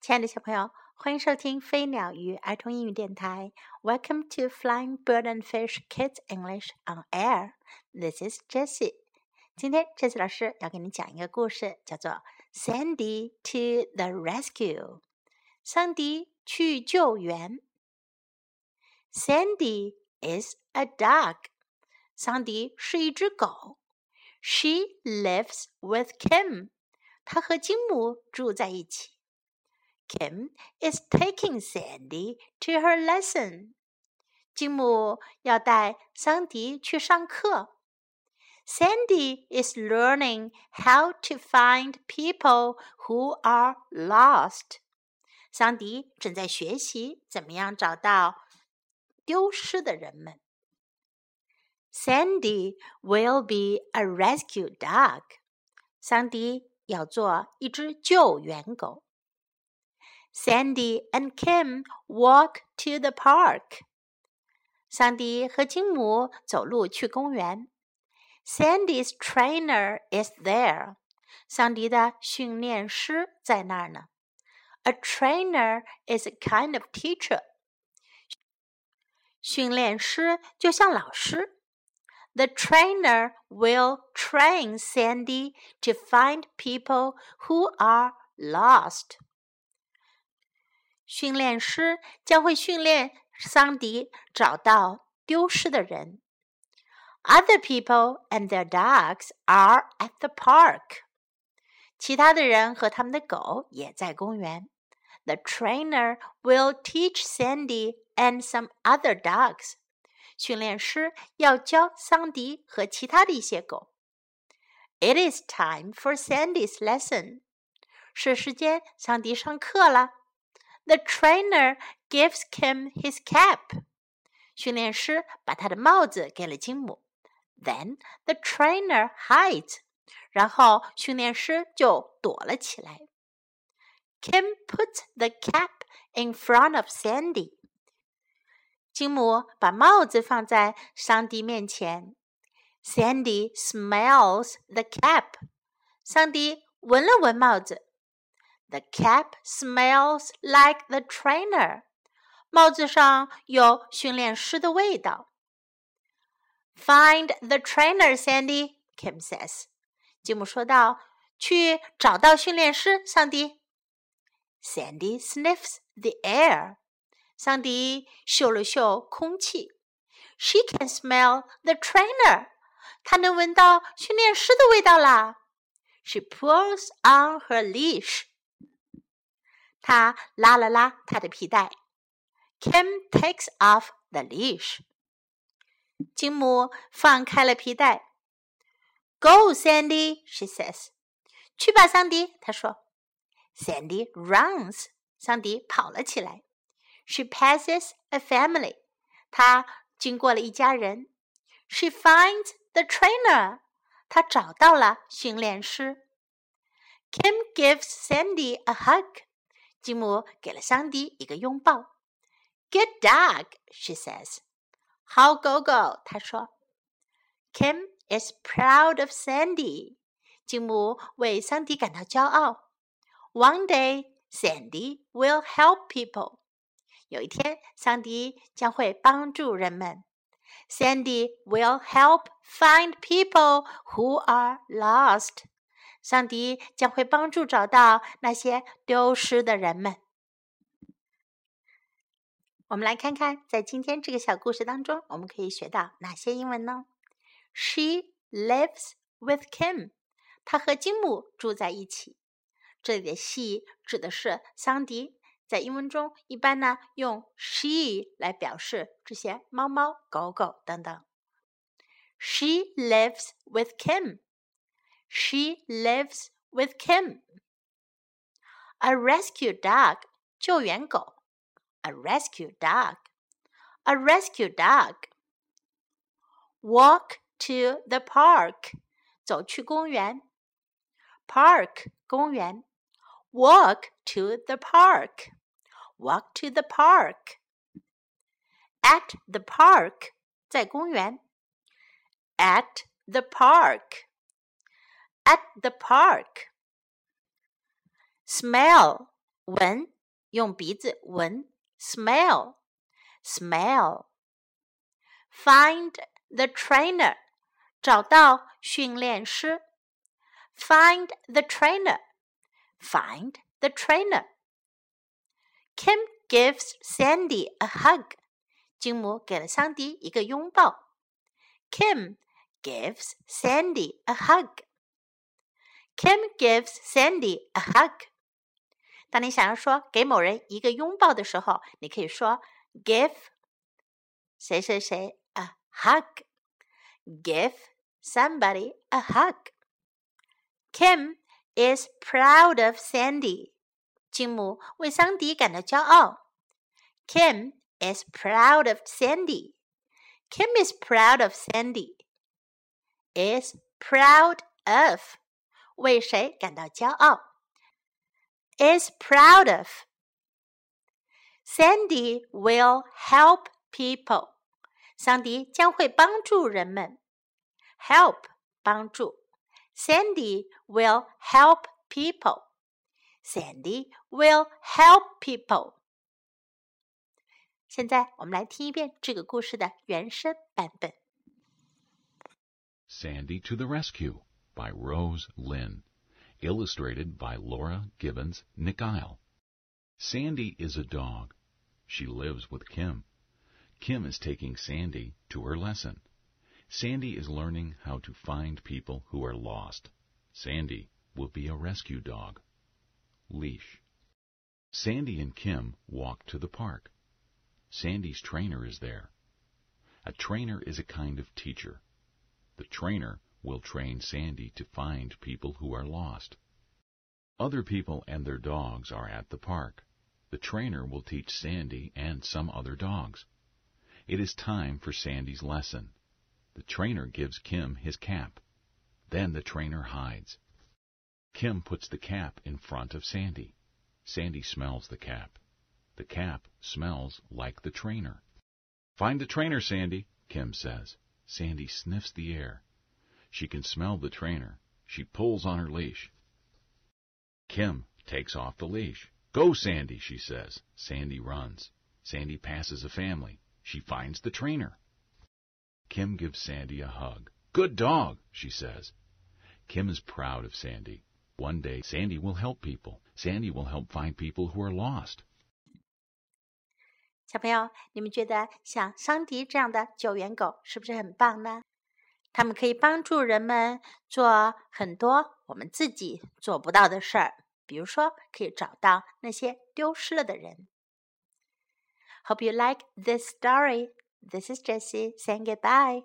亲爱的小朋友，欢迎收听飞鸟鱼儿童英语电台。Welcome to Flying Bird and Fish Kids English on Air. This is Jessie. 今天 Jessie 老师要给你讲一个故事，叫做《Sandy to the Rescue》。桑迪去救援。Sandy is a dog. 桑迪是一只狗。She lives with Kim. 她和金姆住在一起。Kim is taking Sandy to her lesson. 金姆要带桑迪去上课。Sandy is learning how to find people who are lost. 桑迪正在学习怎么样找到丢失的人们。Sandy will be a rescue dog. 桑迪要做一只救援狗。Sandy and Kim walk to the park. 桑迪和金姆走路去公园。Sandy's trainer is there. 桑迪的训练师在那儿呢。A trainer is a kind of teacher. 训练师就像老师。The trainer will train Sandy to find people who are lost. 训练师将会训练桑迪找到丢失的人。Other people and their dogs are at the park. 其他的人和他们的狗也在公园。The trainer will teach Sandy and some other dogs. 训练师要教桑迪和其他的一些狗。It is time for Sandy's lesson. 是时间桑迪上课了。The trainer gives Kim his cap. 训练师把他的帽子给了金姆。Then the trainer hides. 然后训练师就躲了起来。Kim puts the cap in front of Sandy. 金姆把帽子放在桑迪面前。Sandy smells the cap. 桑迪闻了闻帽子。 the cap smells like the trainer. 帽子上有训练师的味道。Find the trainer, Sandy. Kim says. 金姆说道：“去找到训练师，桑迪。” Sandy sniffs the air. 桑迪嗅了嗅空气。She can smell the trainer. 她能闻到训练师的味道啦。She pulls on her leash. 他拉了拉他的皮带。Kim takes off the leash。金姆放开了皮带。Go, Sandy, she says. 去吧，桑迪，他说。Sandy runs. 桑迪跑了起来。She passes a family. 她经过了一家人。She finds the trainer. 她找到了训练师。Kim gives Sandy a hug. 金姆给了桑迪一个拥抱。“Good dog,” she says. "好狗狗。"他说。"Kim is proud of Sandy. 金姆为桑迪感到骄傲。One day, Sandy will help people. 有一天，桑迪将会帮助人们。Sandy will help find people who are lost. 上帝将会帮助找到那些丢失的人们。我们来看看，在今天这个小故事当中，我们可以学到哪些英文呢？She lives with Kim。她和金姆住在一起。这里的 she 指的是桑迪。在英文中，一般呢用 she 来表示这些猫猫、狗狗等等。She lives with Kim。She lives with Kim. A rescue dog, 救援狗. A rescue dog. A rescue dog. Walk to the park. 走去公园. Park 公园. Walk to the park. Walk to the park. At the park 在公园. At the park at the park. Smell 闻，用鼻子闻，smell，smell。Find the trainer，找到训练师。Find the trainer，find the trainer。Kim gives Sandy a hug。金姆给了桑迪一个拥抱。Kim gives Sandy a hug. Kim gives Sandy a hug. 当你想要说给某人一个拥抱的时候，你可以说 give 谁谁谁 a hug. Give somebody a hug. Kim is proud of Sandy. 金姆为桑迪感到骄傲。Kim is proud of Sandy. Kim is proud of Sandy. Is proud of 为谁感到骄傲？Is proud of. Sandy will help people. 桑迪将会帮助人们。Help 帮助。Sandy will help people. Sandy will help people. 现在我们来听一遍这个故事的原声版本。Sandy to the Rescue by Rose Lynn. Illustrated by Laura Gibbons Nikiel. Sandy is a dog. She lives with Kim. Kim is taking Sandy to her lesson. Sandy is learning how to find people who are lost. Sandy will be a rescue dog. Leash. Sandy and Kim walk to the park. Sandy's trainer is there. A trainer is a kind of teacher. The trainer will train Sandy to find people who are lost. Other people and their dogs are at the park. The trainer will teach Sandy and some other dogs. It is time for Sandy's lesson. The trainer gives Kim his cap. Then the trainer hides. Kim puts the cap in front of Sandy. Sandy smells the cap. The cap smells like the trainer. Find the trainer, Sandy, Kim says. Sandy sniffs the air. She can smell the trainer. She pulls on her leash. Kim takes off the leash. Go, Sandy, she says. Sandy runs. Sandy passes a family. She finds the trainer. Kim gives Sandy a hug. Good dog, she says. Kim is proud of Sandy. One day, Sandy will help people. Sandy will help find people who are lost. 小朋友，你们觉得像桑迪这样的救援狗是不是很棒呢？ 它们可以帮助人们做很多我们自己做不到的事儿，比如说可以找到那些丢失了的人。Hope you like this story. This is Jessie saying goodbye.